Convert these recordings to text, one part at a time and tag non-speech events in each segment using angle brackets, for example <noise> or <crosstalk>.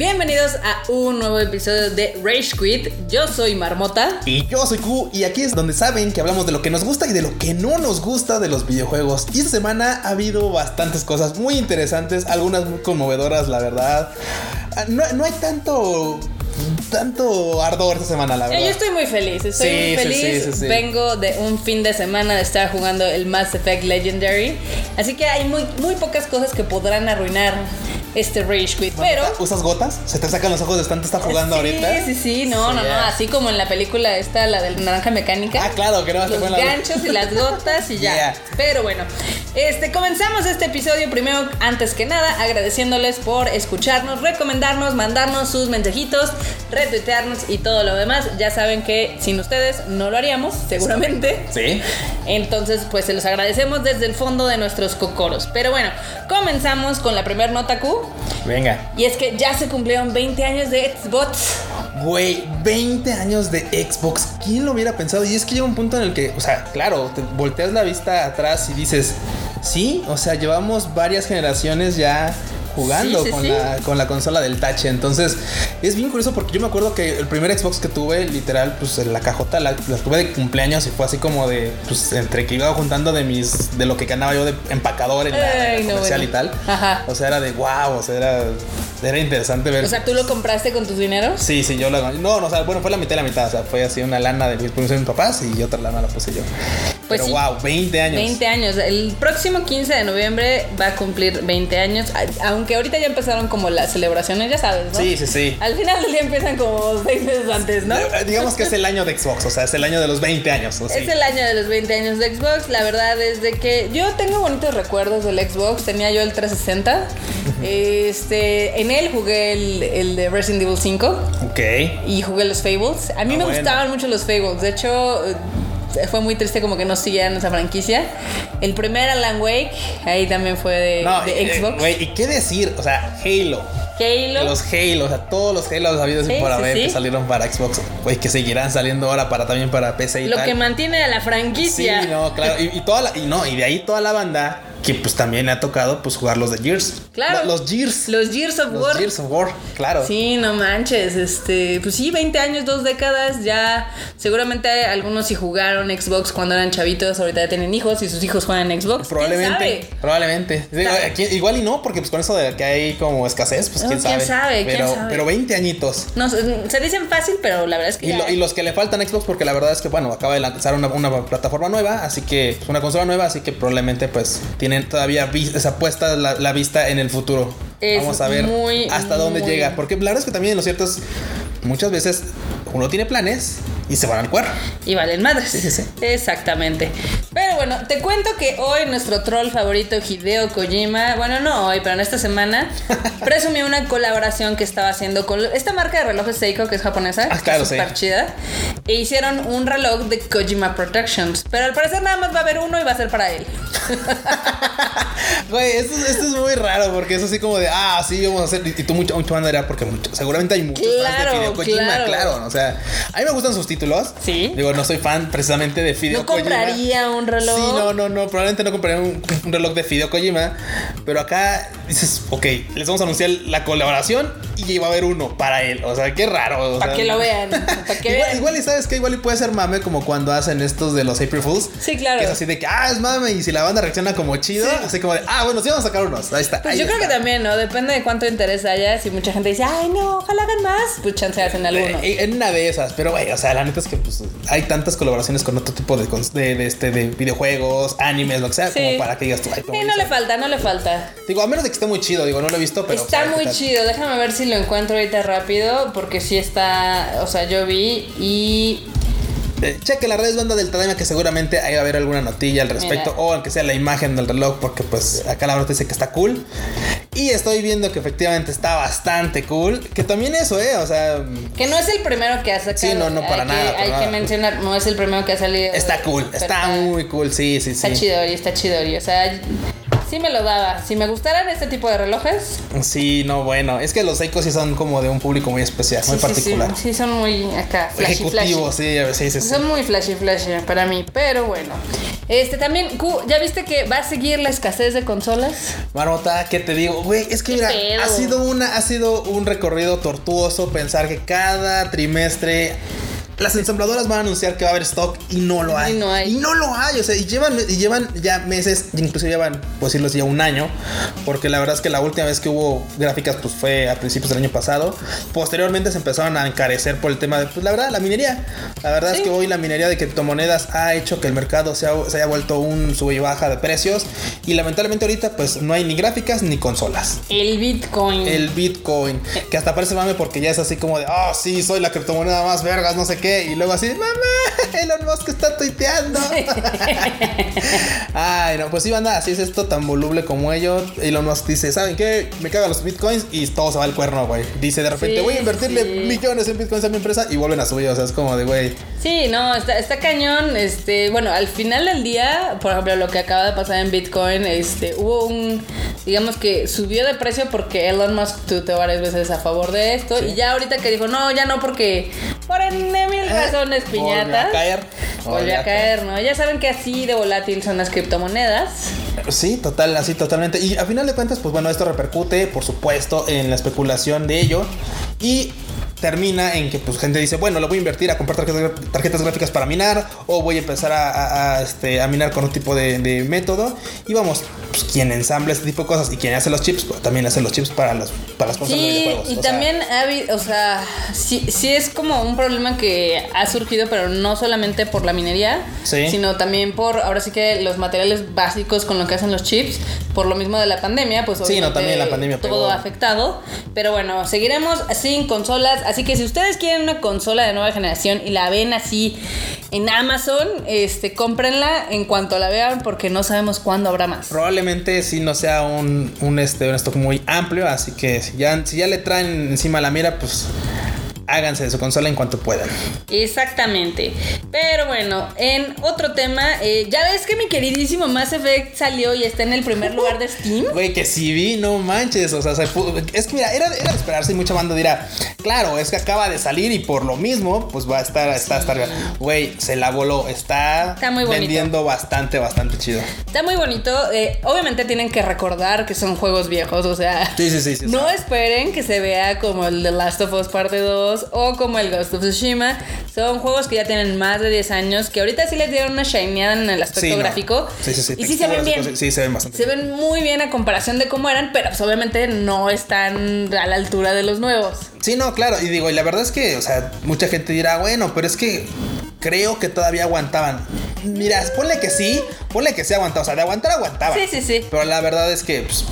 Bienvenidos a un nuevo episodio de Rage Quit. Yo soy Marmota. Y yo soy Q y aquí es donde saben que hablamos de lo que nos gusta y de lo que no nos gusta de los videojuegos. Y esta semana ha habido bastantes cosas muy interesantes, algunas muy conmovedoras, la verdad. Ah, No, no hay tanto tanto ardor esta semana, la verdad. Yo estoy muy feliz, estoy Sí, muy feliz. sí, sí, sí. Vengo de un fin de semana de estar jugando el Mass Effect Legendary. Así que hay muy, muy pocas cosas que podrán arruinar este Rage Quit. Pero. ¿Usas gotas? ¿Se te sacan los ojos de tanto estar jugando sí, ahorita? Sí, sí, no, no, no. ya. Así como en la película esta, la del naranja mecánica. Ah, claro, que no te los ponen la- ganchos y las gotas y ya. Yeah. Pero bueno, este comenzamos este episodio primero, antes que nada, agradeciéndoles por escucharnos, recomendarnos, mandarnos sus mensajitos, retuitearnos y todo lo demás. Ya saben que sin ustedes no lo haríamos, seguramente. Sí. Entonces, pues se los agradecemos desde el fondo de nuestros cocoros. Pero bueno, comenzamos con la primera nota Q. Venga. Y es que ya se cumplieron 20 años de Xbox. Güey, 20 años de Xbox. ¿Quién lo hubiera pensado? Y es que llega un punto en el que, o sea, claro, te volteas la vista atrás y dices, sí, o sea, llevamos varias generaciones ya jugando Sí, sí, con, sí. La, con la consola del Touch. Entonces, es bien curioso porque yo me acuerdo que el primer Xbox que tuve, literal, pues en la cajota la, la tuve de cumpleaños y fue así como de, pues entre que iba juntando de mis, de lo que ganaba yo de empacador en la, no, comercial bueno. y tal. Ajá. O sea, era de wow, o sea, era, era interesante ver. O sea, ¿tú lo compraste con tus dineros? Sí, sí, yo la No, no, o sea, bueno, fue la mitad y la mitad. O sea, fue así una lana de mis y mis papás y otra lana la puse yo. Pues Pero sí. wow, 20 años. 20 años. El próximo 15 de noviembre va a cumplir 20 años. Aunque ahorita ya empezaron como las celebraciones, ya sabes, ¿no? Sí, sí, sí. Al final del día empiezan como 6 meses antes, ¿no? Eh, Digamos que es el año de Xbox, o sea, es el año de los 20 años. Es el año de los 20 años de Xbox. La verdad es de que yo tengo bonitos recuerdos del Xbox. Tenía yo el 360. Este, en él jugué el, el de Resident Evil 5 Ok. y jugué los Fables. A mí Ah, me bueno. gustaban mucho los Fables. De hecho, fue muy triste como que no siguieran esa franquicia. El primer Alan Wake, ahí también fue de, No, de eh, Xbox. ¿y qué decir? O sea, Halo. Halo. Los Halo, o sea, todos los Halo habidos Sí, por sí, haber sí. que salieron para Xbox. Güey, que seguirán saliendo ahora para también para PC y lo tal. que mantiene a la Sí, franquicia. no, claro. Y, y toda la, y no, y de ahí toda la banda que pues también le ha tocado pues jugar los de Gears. Claro. Lo- Los, Gears. Los Gears of Los War. Gears of War, claro. Sí, no manches, este, pues sí, 20 años, dos décadas, ya seguramente algunos si jugaron Xbox cuando eran chavitos, ahorita ya tienen hijos y sus hijos juegan Xbox. ¿quién Probablemente, sabe? probablemente. Digo, Está- aquí- igual y no, porque pues con eso de que hay como escasez, pues Quién, quién sabe. sabe, quién Pero, sabe. pero 20 añitos. No, se dicen fácil, pero la verdad es que Y, ya- lo- y los que le faltan a Xbox, porque la verdad es que, bueno, acaba de lanzar una, una plataforma nueva, así que, pues, una consola nueva, así que probablemente, pues, tienen todavía esa puesta la, la vista en el futuro. Es Vamos a ver muy, hasta dónde muy- llega, porque la verdad es que también lo cierto es, muchas veces uno tiene planes y se van al cuerno. Y valen madres. Sí, sí, sí. Exactamente. Pero bueno, te cuento que hoy nuestro troll favorito, Hideo Kojima, bueno, no hoy, pero en esta semana, <laughs> presumió una colaboración que estaba haciendo con esta marca de relojes Seiko, que es japonesa. Ah, que claro, es sí. súper chida. E hicieron un reloj de Kojima Productions. Pero al parecer nada más va a haber uno y va a ser para él. <laughs> Güey, esto, esto es muy raro porque es así como de, ah, sí, vamos a hacer. Y, tú mucho, mucho banda era porque mucho, seguramente hay muchos fans Claro, de Fideo Kojima, claro. claro. O sea, a mí me gustan sus títulos. Sí. Digo, no soy fan precisamente de Fideo No Kojima. compraría un reloj. Sí, no, no, no. Probablemente no compraría un, un reloj de Fideo Kojima. Pero acá dices, ok, les vamos a anunciar la colaboración y va a haber uno para él. O sea, qué raro. Para que lo vean. Para que <laughs> igual, vean. igual y sabes que igual y puede ser mame como cuando hacen estos de los April Fools. Sí, claro. Que es así de que, ah, es mame. Y si la banda reacciona como chido, Sí. así como de, ah, bueno, sí vamos a sacar unos. Ahí está. Pues ahí yo creo que también, ¿no? Depende de cuánto interés haya. Si mucha gente dice, ay, no, ojalá hagan más, pues chance hacen alguno. Eh, En una de esas, pero güey, o sea, la neta es que pues hay tantas colaboraciones con otro tipo de, cons- de, de, este, de videojuegos, animes, lo que sea, Sí. como para que digas tú, ay, Sí, no le falta, no le falta. Digo, a menos de que esté muy chido, digo, no lo he visto, pero. está muy chido, déjame ver si lo encuentro ahorita rápido, porque sí está, o sea, yo vi y Eh, cheque las redes banda del Tadaima que seguramente ahí va a haber alguna notilla al respecto Mira. o aunque sea la imagen del reloj porque pues acá la verdad dice que está cool y estoy viendo que efectivamente está bastante cool que también eso eh o sea que no es el primero que ha sacado. Sí, no, no, para hay nada, Que, para hay nada. que mencionar, no es el primero que ha salido. está cool está muy cool sí sí sí Está chido, y está chido, y, o sea, sí me lo daba. Si me gustaran este tipo de relojes. Sí, no, bueno. Es que los Seiko sí son como de un público muy especial, muy sí, particular. Sí, sí, son muy acá, flashy, Ejecutivos, sí, sí, sí, sí. Son muy flashy, flashy para mí, pero bueno. Este también, Q, ¿ya viste que va a seguir la escasez de consolas? Marmota, ¿qué te digo? Güey, es que ¿Qué mira, pedo? ha sido una, ha sido un recorrido tortuoso pensar que cada trimestre las ensambladoras van a anunciar que va a haber stock y no lo hay. Y no hay. Y no lo hay. O sea, y llevan, y llevan ya meses, incluso llevan, pues decirlo así, ya un año. Porque la verdad es que la última vez que hubo gráficas, pues fue a principios del año pasado. Posteriormente se empezaron a encarecer por el tema de, pues la verdad, la minería. La verdad Sí. es que hoy la minería de criptomonedas ha hecho que el mercado se, ha- se haya vuelto un sube y baja de precios. Y lamentablemente ahorita, pues no hay ni gráficas ni consolas. El Bitcoin. El Bitcoin, que hasta parece mame porque ya es así como de, oh, sí, soy la criptomoneda más vergas, no sé qué. Y luego así, mamá, <laughs> Elon Musk está tuiteando. <laughs> Ay, no, pues sí, banda, así es esto tan voluble como ello. Elon Musk dice, ¿saben qué? Me cagan los Bitcoins y todo se va al cuerno, güey. Dice de repente, Sí, voy a invertirle sí. millones en Bitcoins a mi empresa y vuelven a subir. O sea, es como de, güey. Sí, no, está, está cañón. Este, bueno, al final del día, por ejemplo, lo que acaba de pasar en Bitcoin, este, hubo un, digamos que subió de precio porque Elon Musk tuiteó varias veces a favor de esto. Y ya ahorita que dijo, no, ya no, porque por N mil razones Volvió piñatas. a caer. Volvió a caer, ¿no? Ya saben que así de volátil son las criptomonedas. Sí, total, así totalmente. Y a final de cuentas, pues bueno, esto repercute, por supuesto, en la especulación de ello. Y termina en que pues gente dice, bueno, lo voy a invertir a comprar tarjetas, tarjetas gráficas para minar o voy a empezar a, a- a, este, a minar con un tipo de, de método. Y vamos, pues quien ensambla este tipo de cosas y quien hace los chips, pues, también hace los chips para, los, para las consolas de Sí, videojuegos. y O sea, también habido, o sea, sí, sí es como un problema que ha surgido, pero no solamente por la minería, Sí. sino también por, ahora sí que los materiales básicos con lo que hacen los chips, por lo mismo de la pandemia, pues Sí, no, obviamente también la pandemia todo pegó. ha afectado, pero bueno, seguiremos sin consolas, así que si ustedes quieren una consola de nueva generación y la ven así en Amazon, este, cómprenla en cuanto la vean porque no sabemos cuándo habrá más. Probablemente sí no sea un, un, este, un stock muy amplio, así que ya, si ya le traen encima la mira, pues háganse de su consola en cuanto puedan. Exactamente. Pero bueno, en otro tema, eh, ya ves que mi queridísimo Mass Effect salió y está en el primer lugar de Steam. Güey, que si vi, no manches. O sea, se pu- es que mira, era, era de esperarse y mucha banda dirá, claro, es que acaba de salir y por lo mismo, pues va a estar, está, está arriba. Güey, se la voló. Está, Está muy vendiendo bastante, bastante chido. Está muy bonito. eh, obviamente tienen que recordar que son juegos viejos, o sea. Sí, sí, sí. sí, No sí. esperen que se vea como el The Last of Us Parte 2 o como el Ghost of Tsushima. Son juegos que ya tienen más de 10 años, que ahorita sí les dieron una shineada en el aspecto Sí, no. gráfico. Sí, sí, sí. Y sí se ven bien. Sí, se ven bastante. Se ven muy bien a comparación de cómo eran, pero pues obviamente no están a la altura de los nuevos. Sí, no, claro. Y digo, y la verdad es que, o sea, mucha gente dirá, bueno, pero es que creo que todavía aguantaban. Mira, ponle que sí, ponle que sí aguantaba. O sea, de aguantar aguantaban. Sí, sí, sí. Pero la verdad es que pues,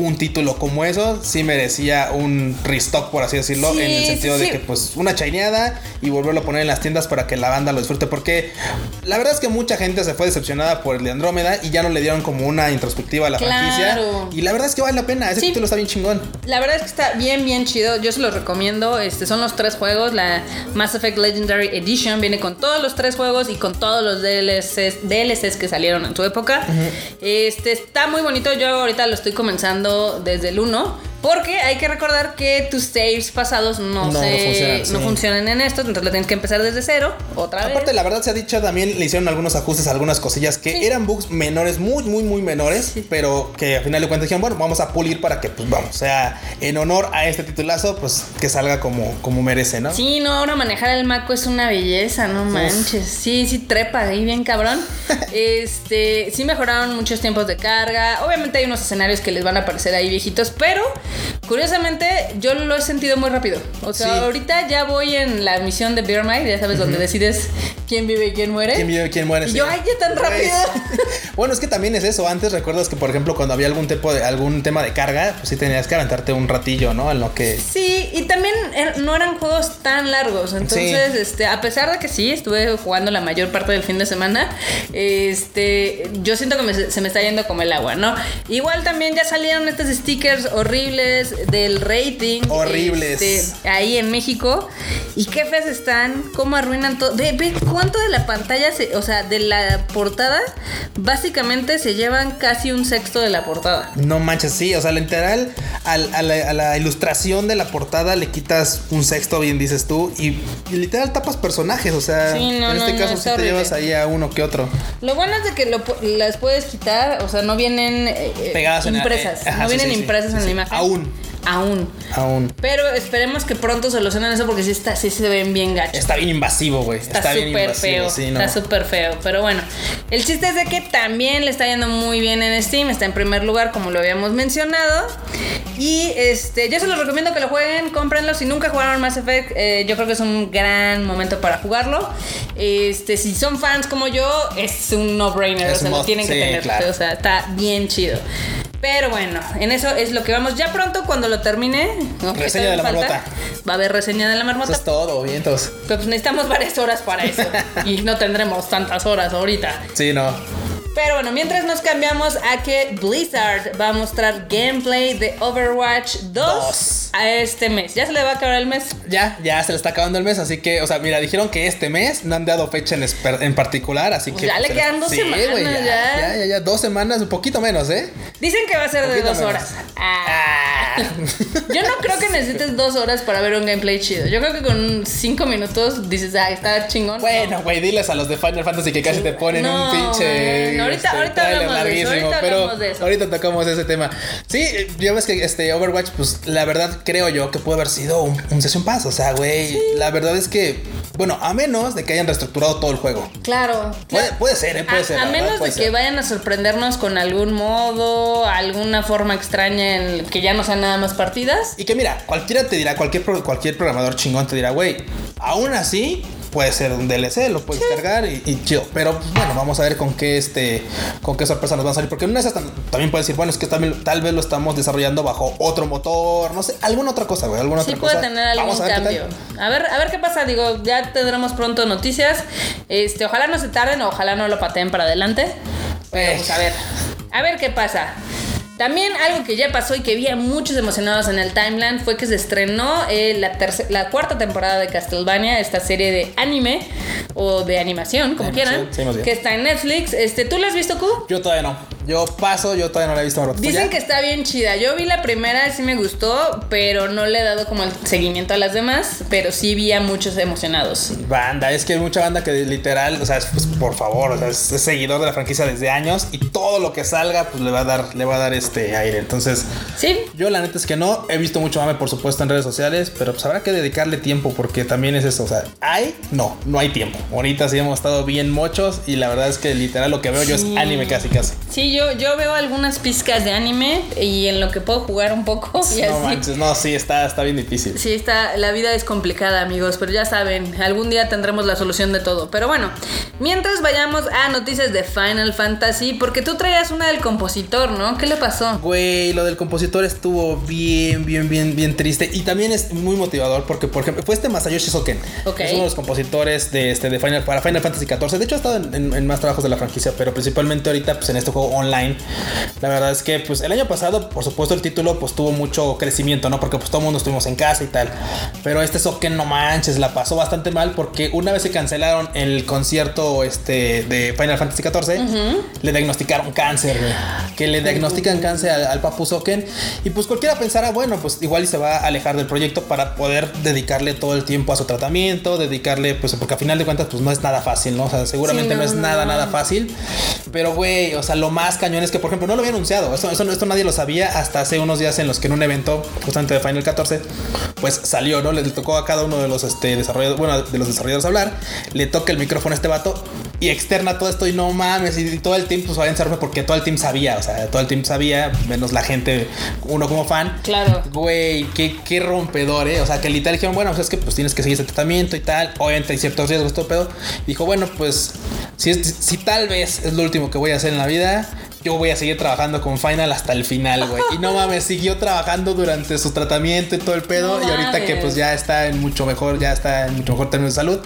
un título como eso sí merecía un restock, por así decirlo, Sí, en el sentido sí, de que pues una chaineada y volverlo a poner en las tiendas para que la banda lo disfrute. Porque la verdad es que mucha gente se fue decepcionada por el de Andrómeda y ya no le dieron como una introspectiva a la Claro. franquicia. Y la verdad es que vale la pena. Ese título está bien chingón. La verdad es que está bien, bien chido. Yo se los recomiendo. Este son los tres juegos. La Mass Effect Legendary Edition viene con todos los tres juegos y con todos los DLCs, DLCs que salieron en su época. Este está muy bonito. Yo ahorita lo estoy comenzando desde el 1. Porque hay que recordar que tus saves pasados no, No, funcionan, no funcionan en esto. Entonces lo tienes que empezar desde cero. Otra vez. Aparte, la verdad se ha dicho también, le hicieron algunos ajustes, algunas cosillas que Sí. eran bugs menores, muy, muy, muy menores, pero que al final de cuentas dijeron, bueno, vamos a pulir para que, pues vamos, o sea, en honor a este titulazo, pues que salga como, como merece, ¿no? Sí, no, ahora manejar el Maco es una belleza, no manches. Sí, sí, trepa ahí bien cabrón. <laughs> este, sí mejoraron muchos tiempos de carga. Obviamente hay unos escenarios que les van a parecer ahí viejitos, pero curiosamente yo lo he sentido muy rápido. O sea, Sí. ahorita ya voy en la misión de Beer Might, ya sabes, donde decides quién vive y quién muere. ¿Quién vive, quién muere? Y Sí. yo, ay, ya tan rápido. <laughs> bueno, es que también es eso. Antes recuerdas que, por ejemplo, cuando había algún tipo de algún tema de carga, pues sí tenías que aventarte un ratillo, ¿no? En lo que. Sí, y también er- no eran juegos tan largos. Entonces, Sí. este, a pesar de que sí, estuve jugando la mayor parte del fin de semana, este, yo siento que me- se me está yendo como el agua, ¿no? Igual también ya salieron estos stickers horribles del rating. Horribles. este, ahí en México. Y qué feas están, cómo arruinan todo. Ve, ve cuánto de la pantalla, se, o sea, de la portada, básicamente se llevan casi un sexto de la portada. No manches, sí, o sea, literal, al- a, la, a la ilustración de la portada le quitas un sexto, bien dices tú, y, y literal tapas personajes, o sea, Sí, no, en no, este no, caso sí te llevas ahí a uno que otro. Lo bueno es de que lo las puedes quitar, o sea, no vienen eh, Pegadas en la- eh, ajá, no vienen sí, impresas en la imagen. Aún. Aún. Aún. Pero esperemos que pronto solucionen eso porque sí, está, sí se ven bien gachos. Está bien invasivo, güey. Está bien súper feo. sí, ¿no? Está súper feo. Pero bueno, el chiste es de que también le está yendo muy bien en Steam. Está en primer lugar, como lo habíamos mencionado. Y este, yo se los recomiendo que lo jueguen. Cómprenlo. Si nunca jugaron Mass Effect, eh, yo creo que es un gran momento para jugarlo. Este, si son fans como yo, es un no-brainer. O sea, lo tienen que tener. claro. O sea, está bien chido. Pero bueno, en eso es lo que vamos. Ya pronto, cuando lo termine, Reseña de la marmota. Va a haber reseña de la Eso marmota. es todo, vientos. Pero pues necesitamos varias horas para eso. <laughs> y no tendremos tantas horas ahorita. Sí, no. Pero bueno, mientras nos cambiamos a que Blizzard va a mostrar gameplay de Overwatch 2 Dos. a este mes. Ya se le va a acabar el mes. Ya, ya se le está acabando el mes, así que, o sea, mira, dijeron que este mes no han dado fecha en, en particular, así Pues que. ya le quedan dos sí, semanas, güey, ya. ya, ya, ya, dos semanas, un poquito menos, ¿eh? Dicen que va a ser de dos menos. horas. Ah. Ah. <laughs> Yo no creo que necesites dos horas para ver un gameplay chido. Yo creo que con cinco minutos dices, ah, está chingón. Bueno, güey, diles a los de Final Fantasy que casi te ponen No, un pinche. bueno, ahorita- este, ahorita hablamos de eso, ahorita pero hablamos de eso. ahorita tocamos ese tema. Sí, ya ves que este Overwatch, pues la verdad creo yo que puede haber sido un, un Session Pass. O sea, güey, la verdad es que, bueno, a menos de que hayan reestructurado todo el juego. Claro. Puede, claro. puede ser, ¿eh? Puede a, ser. a verdad, menos de que ser. vayan a sorprendernos con algún modo, alguna forma extraña en que ya no nada más partidas. Y que mira, cualquiera te dirá, cualquier, cualquier programador chingón te dirá, güey, aún así puede ser un DLC, lo puedes cargar y, y chido. Pero pues, bueno, vamos a ver con qué este, con qué sorpresa nos van a salir. Porque una de esas tam- también puedes decir, bueno, es que también, tal vez lo estamos desarrollando bajo otro motor, no sé, alguna otra cosa, güey, alguna Sí otra puede cosa. tener algún Vamos a cambio. A ver, a ver qué pasa. Digo, ya tendremos pronto noticias. Este, ojalá no se tarden, ojalá no lo pateen para adelante. Pero, Eh. pues, a ver. A ver qué pasa. También algo que ya pasó y que vi a muchos emocionados en el timeline fue que se estrenó eh, la, la cuarta temporada de Castlevania, esta serie de anime o de animación, como De quieran, sí, que está en Netflix. Este, ¿Tú la has visto, Q? Yo todavía no. Yo paso, yo todavía no la he visto. ¿Tú Dicen que está bien chida. Yo vi la primera, sí me gustó, pero no le he dado como el seguimiento a las demás. Pero sí vi a muchos emocionados. Banda, es que hay mucha banda que literal, o sea, es, pues, por favor, o sea, es, es seguidor de la franquicia desde años y todo lo que salga, pues le va a dar, le va a dar este aire. Entonces, Sí, yo la neta es que no, he visto mucho mame, por supuesto, en redes sociales, pero pues habrá que dedicarle tiempo porque también es eso, o sea, hay, no, no hay tiempo. Ahorita sí hemos estado bien mochos y la verdad es que literal lo que veo yo es anime casi casi. sí, yo, yo veo algunas pizcas de anime y en lo que puedo jugar un poco. Y No así. manches, no, sí, está, está bien difícil. Sí, está, la vida es complicada, amigos, pero ya saben, algún día tendremos la solución de todo. Pero bueno, mientras vayamos a noticias de Final Fantasy, porque tú traías una del compositor, ¿no? ¿Qué le pasó? Güey, lo del compositor estuvo bien, bien, bien, bien triste. Y también es muy motivador porque, por ejemplo, fue este Masayoshi Soken. Ok. Es uno de los compositores de, este, de Final, para Final Fantasy XIV. De hecho, ha estado en, en- en más trabajos de la franquicia, pero principalmente ahorita pues, en este juego online. La verdad es que pues el año pasado, por supuesto, el título pues tuvo mucho crecimiento, ¿no? Porque pues todo el mundo estuvimos en casa y tal. Pero este Soken, no manches, la pasó bastante mal porque una vez se cancelaron el concierto este, de Final Fantasy XIV, le diagnosticaron cáncer, güey. Que le diagnostican cáncer al, al Papu Soken. Y pues cualquiera pensara, bueno, pues igual y se va a alejar del proyecto para poder dedicarle todo el tiempo a su tratamiento, dedicarle, pues, porque a final de cuentas, pues no es nada fácil, ¿no? O sea, seguramente Sí, no, no, es no, nada, nada fácil. Pero, güey, o sea, lo más cañón es que, por ejemplo, no lo había anunciado. Esto, esto, esto nadie lo sabía hasta hace unos días en los que en un evento, justamente de Final 14, pues salió, ¿no? Le tocó a cada uno de los este, desarrolladores, bueno, de los desarrolladores hablar, le toca el micrófono a este vato y externa todo esto y no mames, y, todo el team pues va a encerrarme porque todo el team sabía, o sea, todo el team sabía, menos la gente, uno como fan. Claro. Güey, qué, qué rompedor, ¿eh? O sea, que literal dijeron, bueno, pues es que pues tienes que seguir este tratamiento y tal. Obviamente hay ciertos riesgos, todo pedo. Dijo, bueno, pues si, si tal vez es lo último que voy a hacer en la vida, yo voy a seguir trabajando con Final hasta el final, güey. Y no mames, siguió trabajando durante su tratamiento y todo el pedo. No y ahorita que pues ya está en mucho mejor, ya está en mucho mejor término de salud.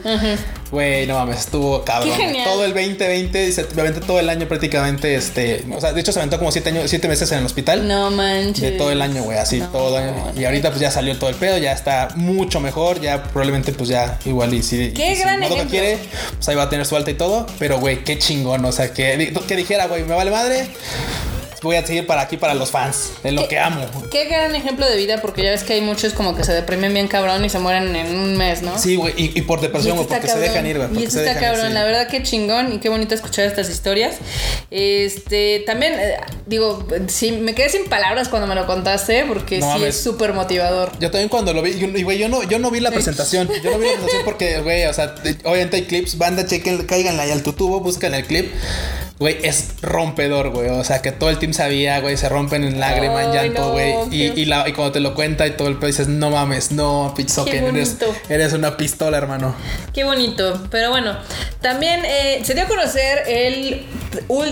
Güey, no mames, estuvo cabrón. Qué genial. Todo el 2020, se me aventé todo el año prácticamente, este, o sea, de hecho se aventó como siete años, siete meses en el hospital. No manches. De todo el año, güey, así No, todo el año. Y ahorita pues ya salió todo el pedo, ya está mucho mejor, ya probablemente pues ya igual y si, Qué y si gran ejemplo. quiere, pues ahí va a tener su alta y todo, pero güey, qué chingón, o sea, que, que dijera, güey, me vale madre, voy a seguir para aquí para los fans, de lo que amo. Qué gran ejemplo de vida, porque ya ves que hay muchos como que se deprimen bien cabrón y se mueren en un mes, ¿no? Sí, güey, y, y por depresión, güey, porque se cabrón. dejan ir, güey. Y eso se está ir, cabrón, sí. la verdad que chingón y qué bonito escuchar estas historias. Este, también, eh, digo, sí, me quedé sin palabras cuando me lo contaste, porque No sí mames. es súper motivador. Yo también cuando lo vi, y güey, yo no, yo no vi la presentación. Yo no vi la presentación porque, güey, o sea, obviamente hay clips, banda, chequen, cáiganle ahí al tutubo, buscan el clip. Güey, es rompedor, güey. O sea, que todo el team sabía, güey, se rompen en lágrimas, en Ay, llanto, no, güey. y, y, la- y cuando te lo cuenta y todo el pedo dices, no mames, no, Pizzoken, eres, eres una pistola, hermano. Qué bonito, pero bueno, también eh, se dio a conocer el,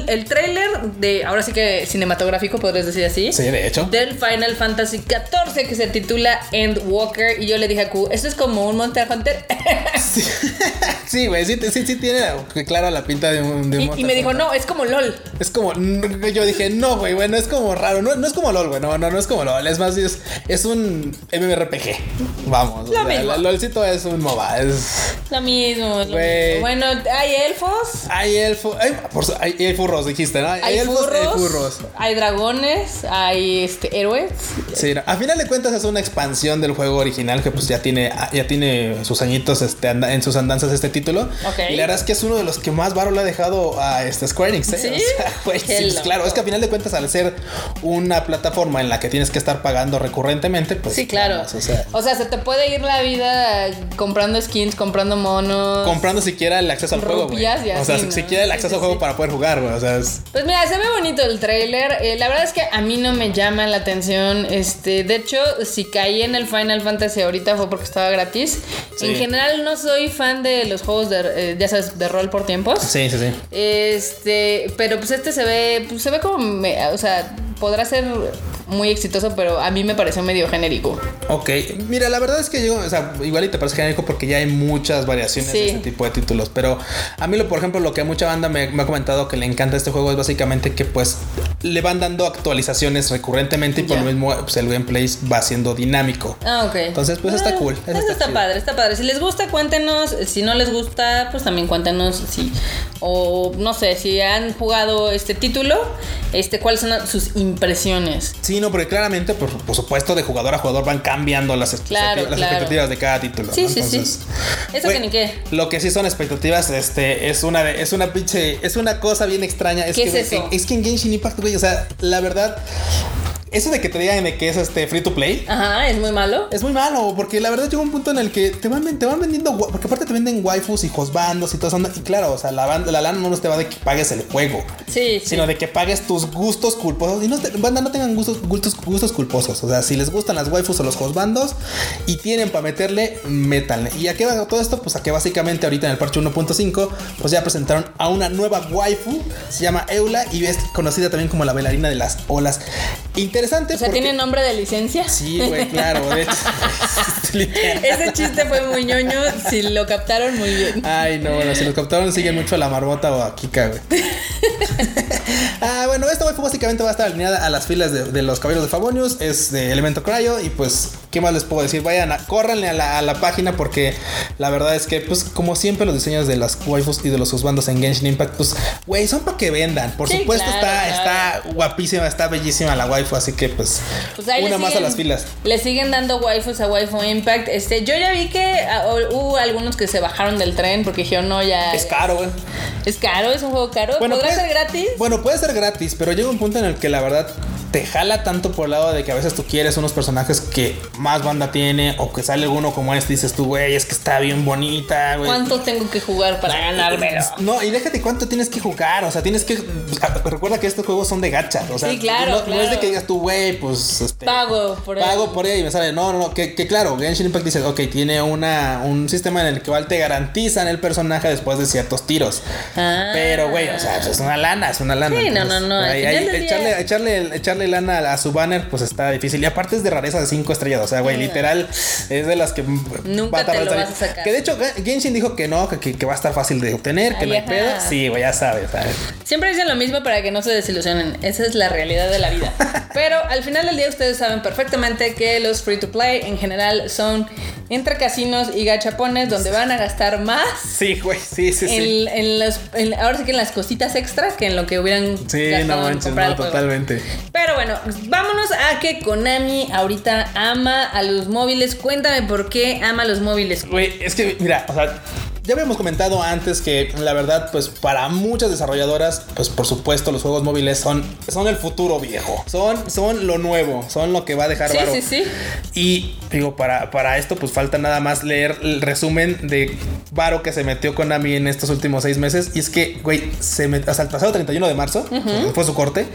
el trailer de, ahora sí que cinematográfico, podrías decir así. Sí, de hecho. Del Final Fantasy XIV que se titula Endwalker y yo le dije a Q, esto es como un Monster Hunter <laughs> <laughs> Sí, güey, sí, sí, sí tiene clara la pinta de un. De un y, y Monster me dijo, Hunter. no, es como LOL. Es como, yo dije, no, güey, bueno, es como raro, no, no es como LOL, güey, no, no, no es como LOL, es más, es, es un MMORPG, vamos, Lo o sea, mismo. el LOLcito es un MOBA, es, Lo mismo. lo Güey. mismo. Bueno, hay elfos, hay elfo, hay, hay, hay furros, dijiste, ¿no? hay, elfos, furros, hay furros. hay dragones, hay este héroes. Sí, no, a final de cuentas es una expansión del juego original que pues ya tiene, ya tiene sus añitos este, en sus andanzas este título. Ok. Y la verdad es que es uno de los que más varo le ha dejado a este Square Enix. ¿eh? ¿Sí? O sea, güey, <laughs> Qué sí, pues, loco. claro, es que a final de cuentas al ser una plataforma en la que tienes que estar pagando recurrentemente, pues... Sí, claro. vamos, o sea, O sea, se te puede ir la vida comprando skins, comprando monos. comprando siquiera el acceso al juego, güey. O sea, ¿no? siquiera el acceso sí, al juego para poder jugar, güey. O sea, es... Pues mira, se ve bonito el tráiler. Eh, la verdad es que a mí no me llama la atención. Este, de hecho, si caí en el Final Fantasy ahorita fue porque estaba gratis. Sí. En general no soy fan de los juegos de, eh, ya sabes, de rol por tiempos. Sí, sí, sí. Este, pero pues este se ve, pues se ve como, o sea, podrá ser muy exitoso, pero a mí me pareció medio genérico. Ok, mira, la verdad es que yo, o sea, igual y te parece genérico porque ya hay muchas variaciones Sí. de este tipo de títulos, pero a mí, lo, por ejemplo, lo que a mucha banda me, me ha comentado que le encanta este juego es básicamente que pues le van dando actualizaciones recurrentemente y por lo mismo pues, el gameplay va siendo dinámico. Ah, ok. Entonces, pues, está Ah, cool, Eso está, padre, está padre. Si les gusta, cuéntenos. Si no les gusta, pues también cuéntenos si. O no sé, si han jugado este título, este, cuáles son sus impresiones. Sí, no, porque claramente, por, por supuesto, de jugador a jugador van cambiando las, Claro, expectativas, las claro. expectativas de cada título. Sí, ¿no? sí, sí. Eso que ni qué. Lo que sí son expectativas, este, es una, de- es una pinche, es una cosa bien extraña. Es ¿Qué que, es eso? Es que en Genshin Impact, güey, o sea, la verdad, eso de que te digan de que es este free to play. Ajá, es muy malo. Es muy malo, porque la verdad llega un punto en el que te van, te van vendiendo, porque aparte te venden waifus y hosbandos y todo eso. Y claro, o sea, la, banda- la lana no nos te va de que pagues el juego, Sí, sí. sino de que pagues tus gustos culposos. Y no, te- banda, no tengan gustos, gustos, gustos culposos. O sea, si les gustan las waifus o los hosbandos y tienen para meterle, métanle. ¿Y a qué va todo esto? Pues a que básicamente ahorita en el parche 1.5, pues ya presentaron a una nueva waifu, se llama Eula y es conocida también como la bailarina de las olas. Interesante. O sea, porque- ¿tiene nombre de licencia? Sí, güey, claro. De hecho. <laughs> <laughs> Ese chiste fue muy ñoño. Si lo captaron, muy bien. Ay, no, bueno, si los captaron, siguen mucho a la Marbota o a Kika, güey. <laughs> ah, bueno, esta waifu básicamente va a estar alineada a las filas de, de los caballeros de Favonius. Es de Elemento Cryo. Y pues, ¿qué más les puedo decir? Vayan a, córranle a la, a la página porque la verdad es que, pues, como siempre, los diseños de las waifus y de los bandos en Genshin Impact, pues, güey, son para que vendan. Por Sí, supuesto, claro, está, claro. está guapísima, está bellísima la waifu. Así que, pues, Pues una más a las filas. Le siguen dando waifus a Waifu Impact. Este, yo ya vi que ah, hubo algunos que se bajaron del tren porque dijeron, no, ya. Es caro, güey. Es caro, es un juego caro. ¿Podrá puede- ser gratis? Bueno, puede ser gratis, pero llega un punto en el que la verdad te jala tanto por el lado de que a veces tú quieres unos personajes que más banda tiene o que sale alguno como este y dices tú, güey, es que está bien bonita, güey. ¿Cuánto tengo que jugar para ganármelo? No, y déjate cuánto tienes que jugar. O sea, tienes que. Recuerda que estos juegos son de gacha. O sea, Sí, claro, no, es de que digas tú, güey, pues. Este, Pago por él. Pago por ella y me sale. No, no, no. Que, que claro, Genshin Impact dice, ok, tiene una, un sistema en el que igual te garantizan el personaje después de ciertos tiros. Ah. Pero, güey, o sea, es una lana, es una lana. Sí, no, no, no, ahí- ahí echarle, echarle, echarle sacarle lana a, su banner, pues está difícil. Y aparte es de rareza de 5 estrellas. O sea, güey, literal es de las que Nunca va a te lo vas a sacar. Que de hecho, Genshin dijo que no, que, que- va a estar fácil de obtener, que Ay, no hay ajá. pedo. Sí, güey, ya sabes. ¿sabes? Siempre dicen lo mismo para que no se desilusionen. Esa es la realidad de la vida. <laughs> Pero al final del día ustedes saben perfectamente que los free to play en general son entre casinos y gachapones donde van a gastar más Sí, güey, sí, sí, sí. en, en los, en- ahora sí que en las cositas extra que en lo que hubieran Sí, gastado no en manches, no, totalmente. Pero bueno, vámonos a que Konami ahorita ama a los móviles. Cuéntame por qué ama a los móviles. Güey, es que, mira, o sea, ya habíamos comentado antes que la verdad, pues para muchas desarrolladoras, pues por supuesto los juegos móviles son, son el futuro viejo. Son, son lo nuevo, son lo que va a dejar Sí, varo. sí, sí. Y digo, para, para esto, pues falta nada más leer el resumen de Varo que se metió Konami en estos últimos seis meses. Y es que, güey, se met- hasta el pasado 31 de marzo, fue su corte,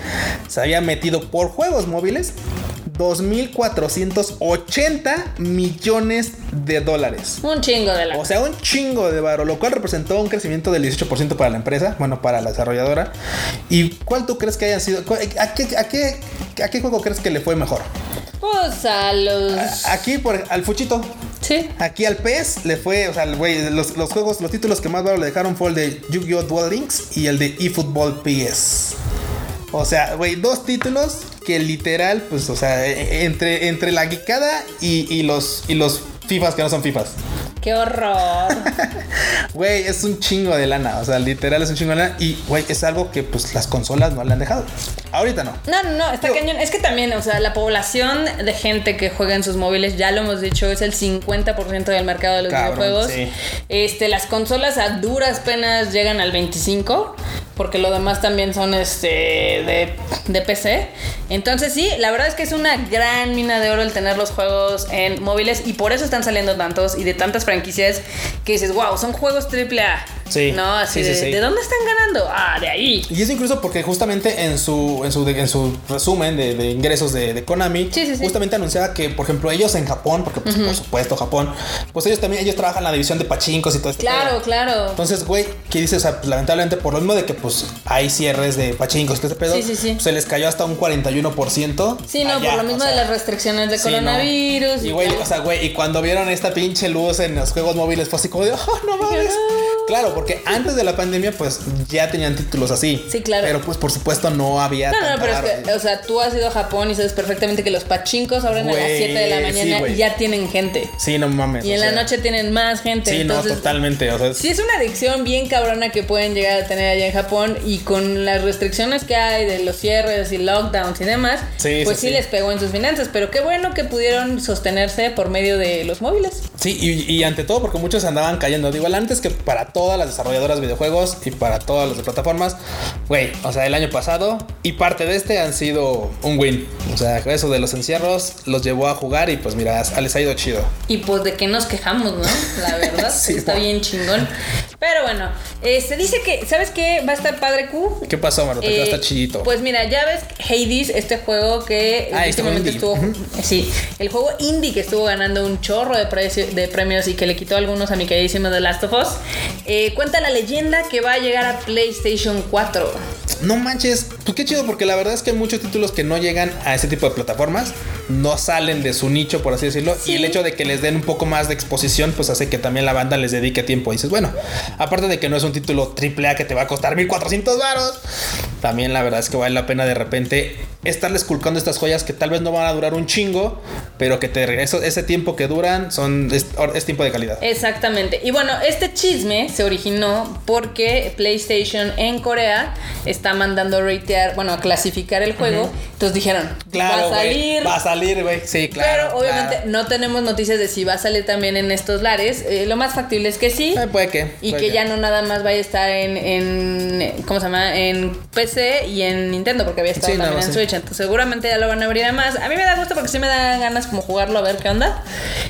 se había metido por juegos móviles 2.480 millones de dólares. Un chingo de la. O sea, un chingo de varo, lo cual representó un crecimiento del 18% para la empresa, bueno, para la desarrolladora. ¿Y cuál tú crees que hayan sido? ¿A qué, a qué, a qué juego crees que le fue mejor? Pues a los. Aquí por al Fuchito. Sí. Aquí al PES le fue, o sea, güey, los, los juegos, los títulos que más varo le dejaron fue el de Yu-Gi-Oh! Duel Links y el de eFootball PS. O sea, güey, dos títulos que literal, pues, o sea, e- e- entre, entre la guicada y, y los, y los FIFAs que no son FIFAs. Qué horror. <laughs> Güey, es un chingo de lana. O sea, literal es un chingo de lana. Y, güey, es algo que pues las consolas no le han dejado. Ahorita no. No, no, no, está cañón. Es que también, o sea, la población de gente que juega en sus móviles, ya lo hemos dicho, es el 50% del mercado de los Cabrón, videojuegos. sí. Este, las consolas a duras penas llegan al 25, porque lo demás también son este de, de PC. Entonces sí, la verdad es que es una gran mina de oro el tener los juegos en móviles y por eso están saliendo tantos y de tantas franquicias que dices, wow, son juegos AAA. Sí, No, así sí, sí, de, sí. ¿de dónde están ganando? Ah, de ahí. Y es incluso porque justamente en su, en su, en su resumen de, de ingresos de, de Konami, Sí, sí, sí. justamente anunciaba que, por ejemplo, ellos en Japón, porque pues, por supuesto Japón, pues ellos también, ellos trabajan en la división de pachincos y todo esto. Claro, claro. Entonces, güey, ¿qué dices? O sea, pues, lamentablemente, por lo mismo de que pues hay cierres de pachincos, todo ese pedo, Sí, sí, sí. pues, se les cayó hasta un 41%. Sí, no, allá, por lo mismo o sea, de las restricciones de sí, no. coronavirus. Y güey, o sea, güey, y cuando vieron esta pinche luz en los juegos móviles, fue así como de, oh, no mames. Claro, porque antes de la pandemia, pues ya tenían títulos así. Sí, claro. Pero pues por supuesto no había. No, no, pero es que, o sea, tú has ido a Japón y sabes perfectamente que los pachincos abren a las Güey, 7 de la mañana y ya tienen gente. Sí, no mames. Y en la noche tienen más gente. Sí, entonces, no, totalmente. O sea, es- Sí, es una adicción bien cabrona que pueden llegar a tener allá en Japón y con las restricciones que hay de los cierres y lockdowns y demás, Sí, pues sí, sí, sí. les pegó en sus finanzas, pero qué bueno que pudieron sostenerse por medio de los móviles. Sí, y, y ante todo porque muchos andaban cayendo. Digo, antes que para todas las desarrolladoras de videojuegos y para todas las de plataformas, güey, o sea, el año pasado y parte de este han sido un win. O sea, eso de los encierros los llevó a jugar y pues mira, les ha ido chido. Y pues de qué nos quejamos, ¿no? La verdad, <laughs> Sí, está mo. bien chingón. Pero bueno, se dice que, ¿sabes qué? Va a estar padre Q. ¿Qué pasó, Marta? Que Eh, está chidito. Pues mira, ya ves Hades, este juego que Ah, este últimamente estuvo. Sí, el juego indie que estuvo ganando un chorro de, precio- de premios y que le quitó algunos a mi queridísimo The Last of Us. eh, cuenta la leyenda que va a llegar a PlayStation 4. No manches, pues qué chido, porque la verdad es que hay muchos títulos que no llegan a ese tipo de plataformas, no salen de su nicho, por así decirlo, Sí. y el hecho de que les den un poco más de exposición, pues hace que también la banda les dedique tiempo. Y dices, bueno, aparte de que no es un título AAA que te va a costar 1400 varos, también la verdad es que vale la pena de repente estarles culcando estas joyas que tal vez no van a durar un chingo, pero que te regreso ese tiempo que duran son es, es tiempo de calidad. Exactamente. Y bueno, este chisme se originó porque PlayStation en Corea está mandando a ratear, bueno, a clasificar el juego. Entonces dijeron, Claro, va a salir. va a salir, güey. Sí, claro. pero obviamente claro. no tenemos noticias de si va a salir también en estos lares. Eh, lo más factible es que sí. Eh, puede que. Y puede que ya no nada más vaya a estar en, en ¿cómo se llama? En PC y en Nintendo, porque había estado Sí, también en sí. Switch. Entonces seguramente ya lo van a abrir a más. A mí me da gusto porque sí me da ganas como jugarlo a ver qué onda.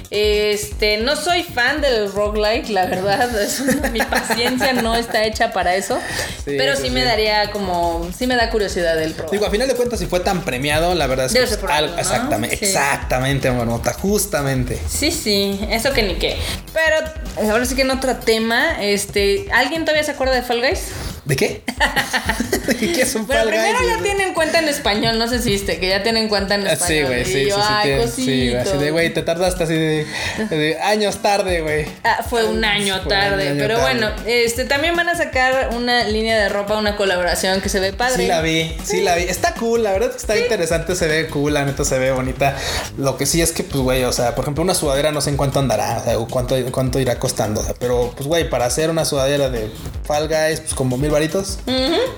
Este, no soy fan del roguelike, la verdad. <laughs> Es mi paciencia no está hecha para eso. Sí, pero sí, me daría como, sí me da curiosidad el probar. Digo, a final de cuentas, si fue tan premiado, la verdad es que pues, algo, exactamente, exactamente, Marmota, justamente. Sí, sí, eso que ni qué. Pero ahora sí que en otro tema, este, ¿alguien todavía se acuerda de Fall Guys? ¿De qué? <laughs> ¿Qué es un Pero primero ya tienen cuenta en español, no sé si viste, que ya tienen cuenta en español. Sí, güey, sí, sí, sí, sí, así de, güey, te tardaste así de, años tarde, güey. Ah, fue un año tarde, pero bueno, este también van a sacar una línea de ropa, una colaboración que se ve padre. Sí la vi, sí la vi. Está cool, la verdad que está interesante, se ve cool, la neta se ve bonita. Lo que sí es que, pues, güey, o sea, por ejemplo, una sudadera no sé en cuánto andará, o sea, cuánto, cuánto irá costando, o sea, pero, pues, güey, para hacer una sudadera de Fall Guys, pues como mil varitos,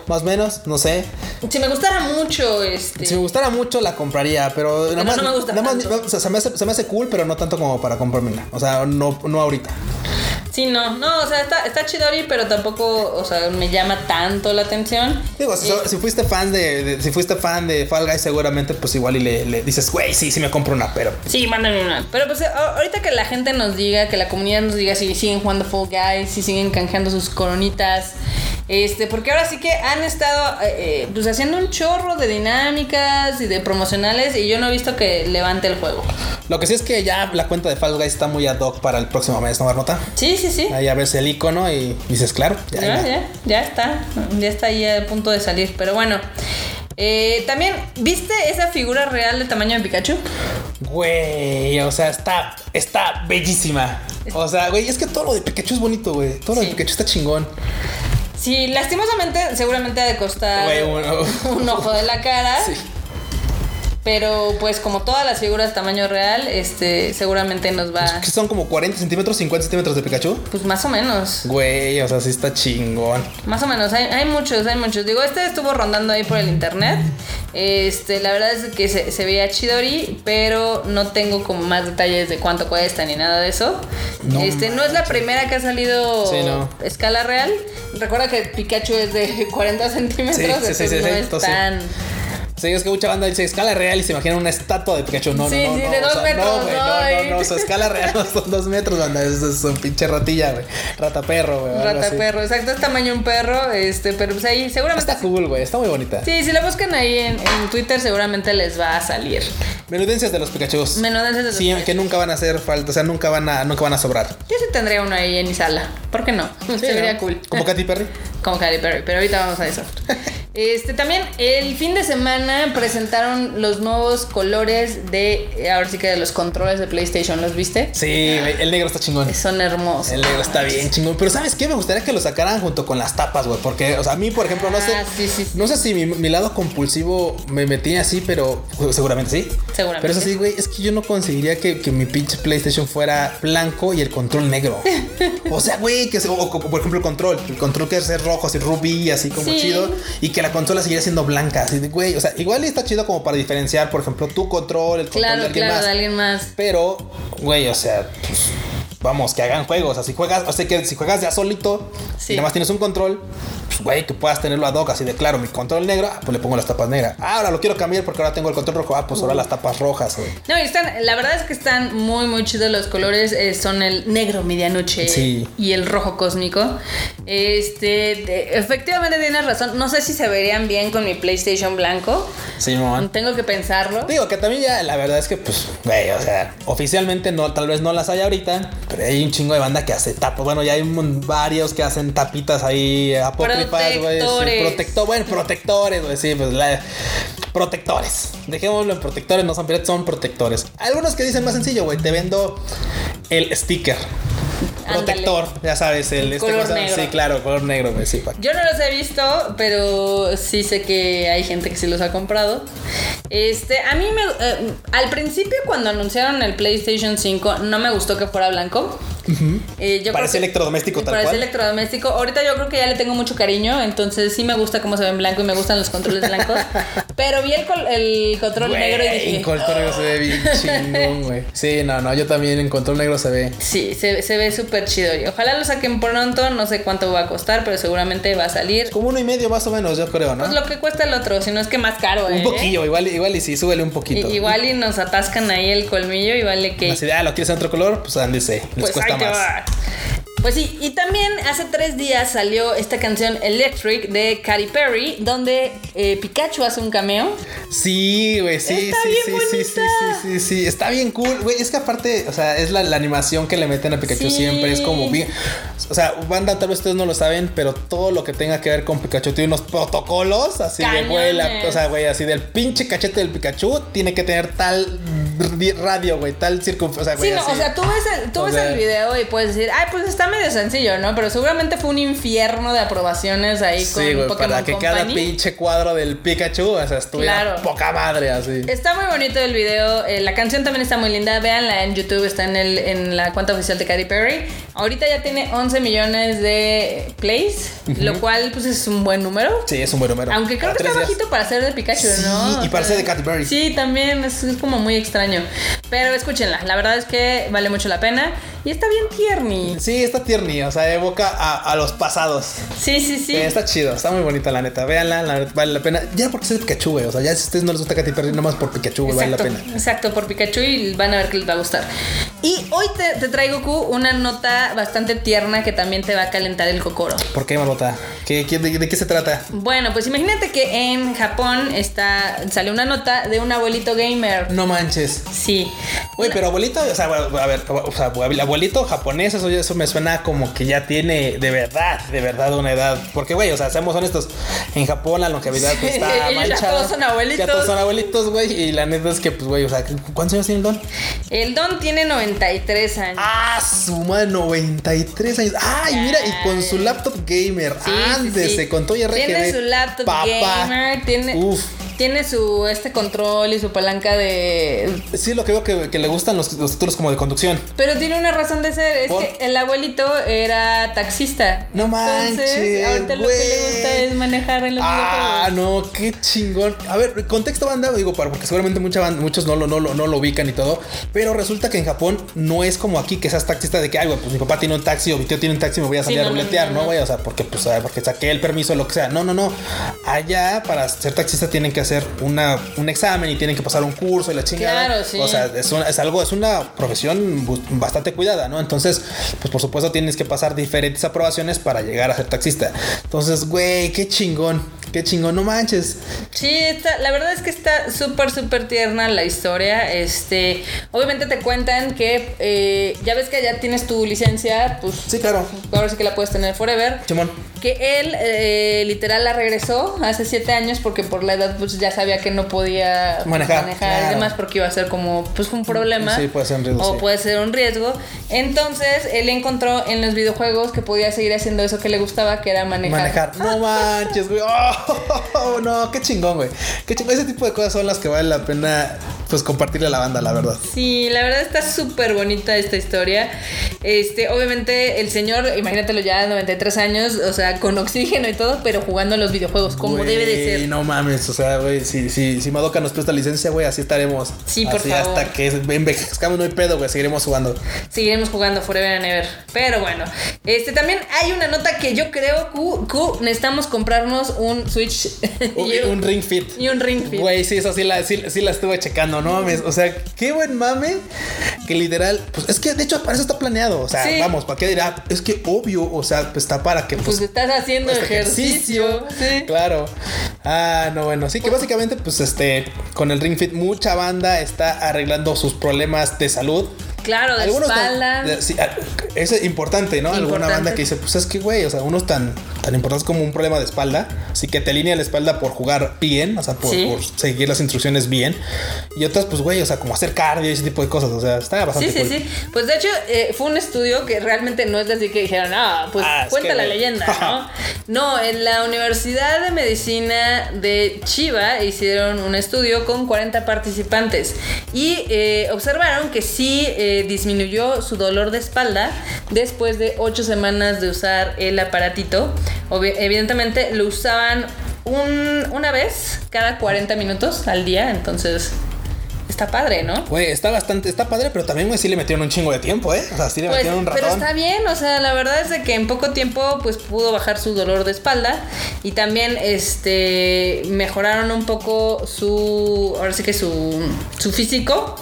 más o menos, no sé. Si me gustara mucho, este. Si me gustara mucho, la compraría, pero, nada más. No me gusta nada más, o sea, se, me hace, se me hace cool, pero no tanto como para comprarme una. O sea, no, no ahorita. Sí, no, no, o sea, está, está chidori, pero tampoco, o sea, me llama tanto la atención. Digo, si, eh, fuiste fan de, si fuiste fan de Fall Guys, seguramente pues igual y le, dices, güey, sí, sí me compro una, pero. Sí, mándame una. Pero pues ahorita que la gente nos diga, que la comunidad nos diga si siguen jugando Fall Guys, si siguen canjeando sus coronitas. Este, porque ahora sí que han estado eh, eh, pues haciendo un chorro de dinámicas y de promocionales y yo no he visto que levante el juego. Lo que sí es que ya la cuenta de Fall Guys está muy ad hoc para el próximo mes, ¿no, Marmota? Sí, sí, sí. Ahí a ves el icono y dices, claro, ya, ya, ya, está. Ya está ahí a punto de salir. Pero bueno. Eh, también, ¿viste esa figura real de tamaño de Pikachu? Güey, o sea, está, está bellísima. O sea, güey, es que todo lo de Pikachu es bonito, güey. Todo lo de Pikachu está chingón. Sí, lastimosamente, seguramente ha de costar un ojo de la cara. <laughs> Sí. Pero pues como todas las figuras tamaño real, este seguramente nos va... ¿Que son como 40 centímetros, 50 centímetros de Pikachu? Pues más o menos. Güey, o sea, sí está chingón. Más o menos, hay, hay muchos, hay muchos. Digo, este estuvo rondando ahí por el internet. Este, la verdad es que se, se veía chidori, pero no tengo como más detalles de cuánto cuesta ni nada de eso. No, este, no es la primera que ha salido sí, no. escala real. Recuerda que Pikachu es de <laughs> 40 centímetros, sí, sí, sí, no es tan Sí, es que mucha banda dice escala real y se imagina una estatua de Pikachu. No, sí, no, no. Sí, de dos metros. No, güey. No, no, no. O sea, escala real no son dos metros, banda. Es, es un pinche ratilla, güey. Rata perro, güey. Rata perro, exacto. Es tamaño un perro. Este, pero pues ahí seguramente. Está cool, güey. Está muy bonita. Sí, si la buscan ahí en, en Twitter, seguramente les va a salir. Menudencias de los Pikachu. Menudencias de los Sí, que nunca van a hacer falta. O sea, nunca van a, nunca van a sobrar. Yo sí tendría uno ahí en mi sala. ¿Por qué no? Sí, Sería cool. ¿Como Katy Perry? <laughs> Como Katy Perry. Pero ahorita vamos a eso. <laughs> Este, también el fin de semana presentaron los nuevos colores de, ahora sí que de los controles de PlayStation, ¿los viste? Sí, el negro está chingón. Son hermosos. El negro está bien chingón. Pero ¿sabes qué? Me gustaría que lo sacaran junto con las tapas, güey. Porque, o sea, a mí, por ejemplo, no sé. Ah, no sé si mi, lado compulsivo me metía así, pero seguramente sí. Seguramente. Pero eso sí, güey, es que yo no conseguiría que, mi pinche PlayStation fuera blanco y el control negro. <laughs> o sea, güey, que o, por ejemplo el control. El control que es rojo, así rubí, así como chido. Y que la consola seguía siendo blanca. Así de, güey, o sea, igual está chido como para diferenciar, por ejemplo, tu control, el control de alguien claro, más. de alguien más. Pero, güey, o sea, pues, vamos, que hagan juegos. O sea, si juegas, o sea, que si juegas ya solito y nada más tienes un control, pues, güey, que puedas tenerlo a hoc así de claro, mi control negro, ah, pues le pongo las tapas negras. Ah, ahora lo quiero cambiar porque ahora tengo el control rojo. Ah, pues ahora las tapas rojas, güey. No, y están, la verdad es que están muy, muy chidos los colores. Eh, son el negro medianoche y el rojo cósmico. Este, efectivamente tienes razón. No sé si se verían bien con mi PlayStation blanco. Sí, man. Tengo que pensarlo. Digo que también ya, la verdad es que, pues, güey, o sea, oficialmente no, tal vez no las hay ahorita, pero hay un chingo de banda que hace tapas. Bueno, ya hay varios que hacen tapitas ahí apócrifas, güey. Protector, bueno, protectores, güey, sí, pues la, protectores. Dejémoslo en protectores, no son piratas, son protectores. Algunos que dicen más sencillo, güey, te vendo el sticker protector, ya sabes, el, este color negro. Sí, claro, color negro, sí. Yo no los he visto, pero sí sé que hay gente que sí los ha comprado. Este, a mí me eh, al principio cuando anunciaron el PlayStation 5 no me gustó que fuera blanco. Eh, parece electrodoméstico tal parece electrodoméstico. Ahorita yo creo que ya le tengo mucho cariño, entonces sí me gusta cómo se ve en blanco y me gustan los controles blancos. <laughs> pero vi el, control negro y dije. El control negro se ve bien chingón, güey. Sí, no, no, yo también en control negro se ve. Sí, se, se ve súper chido. Y ojalá lo saquen pronto, no sé cuánto va a costar, pero seguramente va a salir. Como uno y medio más o menos, yo creo, ¿no? Pues lo que cuesta el otro, si no es que más caro, Un ¿eh? poquillo, igual, igual y sí, súbele un poquito. igual y nos atascan ahí el colmillo y vale que. De, ah, ¿lo quieres en otro color? Pues ándese, les pues cuesta más. Pues sí, y también hace tres días salió esta canción Electric de Katy Perry, donde eh, Pikachu hace un cameo. Sí, güey, sí, Está sí, bien sí, sí, sí, sí, sí, sí, está bien cool, güey, es que aparte, o sea, es la, la animación que le meten a Pikachu Sí. siempre, es como bien, o sea, banda, tal vez ustedes no lo saben, pero todo lo que tenga que ver con Pikachu tiene unos protocolos, así de, güey, la- Cañones. o sea, güey, así del pinche cachete del Pikachu, tiene que tener tal radio, güey, tal circun, o sea, güey, Sí, no, así. o sea, tú ves, el, tú O ves sea- el video y puedes decir, ay, pues está medio sencillo, ¿no? Pero seguramente fue un infierno de aprobaciones ahí con Sí, güey, Pokémon para que cada Company. pinche cuadro del Pikachu, o sea, estuviera Claro. poca madre, así. Está muy bonito el video, eh, la canción también está muy linda, véanla en YouTube, está en, el, en la cuenta oficial de Katy Perry. Ahorita ya tiene 11 millones de plays, lo cual pues es un buen número. Sí, es un buen número. Aunque creo Para que está días. bajito para ser de Pikachu, Sí, ¿no? y O para sea, ser de Katy Perry. Sí, también es, es como muy extraño. Pero escúchenla, la verdad es que vale mucho la pena y está bien tierni. Sí, está tierni, o sea, evoca a, a los pasados. Sí, sí, sí. Eh, está chido, está muy bonita la neta. Véanla, la neta, vale la pena. Ya porque es de Pikachu, güey. O sea, ya si a ustedes no les gusta Katy Perry, nomás por Pikachu, güey, vale la pena. exacto, por Pikachu y van a ver que les va a gustar. Y hoy te, te traigo, Q, una nota bastante tierna que también te va a calentar el cocoro. ¿Por qué, qué- de, de qué se trata? Bueno, pues imagínate que en Japón está, sale una nota de un abuelito gamer. No manches. Sí. Güey, pero abuelito, o sea, a ver, o sea, abuelito japonés, eso, eso me suena como que ya tiene de verdad, de verdad una edad. Porque, güey, o sea, seamos honestos, en Japón la longevidad pues, está ya manchada. todos son abuelitos. Ya todos son abuelitos, güey. Y la neta es que, pues, güey, o sea, ¿cuántos años tiene el don? El Don tiene 93 años. Ah, su madre, 93 años. Ay, mira, y con su laptop gamer. Sí, sí, Ándese, sí. con todo y RGB. Tiene su laptop Papá. gamer, tiene, Uf. Tiene su este control y su palanca de. Sí, lo que veo que, que le gustan los, los títulos como de conducción. Pero tiene una razón de ser, es ¿Por? que el abuelito era taxista. No Entonces, manches, ahorita lo que le gusta es manejar en los Ah, videojuegos. no, qué chingón. A ver, contexto banda, digo, para- porque seguramente mucha banda- muchos no lo, no, lo, no lo ubican y todo. Pero resulta que en Japón no es como aquí que seas taxista de que, ay, güey, pues mi papá tiene un taxi o mi tío tiene un taxi y me voy a Sí, salir no, a ruletear, no. O sea, porque, pues, porque saqué el permiso o lo que sea. No, no, no. Allá, para ser taxista, tienen que hacer una, un examen y tienen que pasar un curso y la chingada. Claro, sí. O sea, es, una- es algo, es una profesión bastante cuidada, ¿no? Entonces, pues por supuesto tienes que pasar diferentes aprobaciones para llegar a ser taxista. Entonces, güey, qué chingón, qué chingón, no manches. Sí, está, la verdad es que está súper, súper tierna la historia. Este, obviamente te cuentan que eh, ya ves que ya tienes tu licencia, pues Sí, claro. ahora sí que la puedes tener forever. Simón. Que él eh, literal la regresó hace siete años porque por la edad pues ya sabía que no podía pues, Manejar, y demás porque iba a ser como pues un problema. Sí, puede ser un riesgo, O sí. puede ser un riesgo. Entonces él encontró en los videojuegos que podía seguir haciendo eso que le gustaba, que era manejar. Manejar. No manches, güey. Oh, <laughs> no, qué chingón, güey. Qué chingón. Ese tipo de cosas son las que vale la pena, pues, compartirle a la banda, la verdad. Sí, la verdad está súper bonita esta historia. Este, obviamente el señor, imagínatelo ya, 93 años, o sea, con oxígeno y todo, pero jugando los videojuegos como Güey, debe de ser. No mames, o sea, güey, si, si, si Madoka nos presta licencia, güey, así estaremos. Sí, por así favor. hasta que envejezcamos, no hay pedo, güey, seguiremos jugando. Seguiremos jugando Forever and Ever. Pero bueno, este también hay una nota que yo creo, Q, Q, necesitamos comprarnos un Switch Un, <laughs> y, un, un Ring Fit. y un Ring Fit. Güey, sí, eso sí la, sí, sí la estuve checando, no mames. O sea, qué buen mame que literal, pues es que de hecho para eso está planeado. O sea, Sí. vamos, ¿para qué dirá? Es que obvio, o sea, pues está para que Pues pues, estás haciendo este ejercicio. Sí. Claro. Ah, no, bueno. Sí, que básicamente, pues este, con el Ring Fit, mucha banda está arreglando sus problemas de salud. Claro, de Algunos tan- espalda. sí, ah, es importante, ¿no? Alguna banda que dice, pues es que, güey, o sea, unos tan, tan importantes como un problema de espalda, así que te alinea la espalda por jugar bien, o sea, por, Sí. por seguir las instrucciones bien. Y otras, pues, güey, o sea, como hacer cardio y ese tipo de cosas, o sea, está bastante Sí, sí, cool. sí. Pues de hecho, eh, fue un estudio que realmente no es así que dijeron, ah, pues Ah, cuenta la leyenda, ¿no? <laughs> no, en la Universidad de Medicina de Chiba hicieron un estudio con 40 participantes y eh, observaron que sí eh, disminuyó su dolor de espalda después de 8 semanas de usar el aparatito. Obvi- evidentemente lo usaban un- una vez cada 40 minutos al día, entonces está padre, ¿no? Güey, está bastante, está padre, pero también, güey, sí le metieron un chingo de tiempo, ¿eh? O sea, sí le Pues, metieron un pero ratón. está bien, o sea, la verdad es de que en poco tiempo pues pudo bajar su dolor de espalda y también este mejoraron un poco su ahora sí que su su físico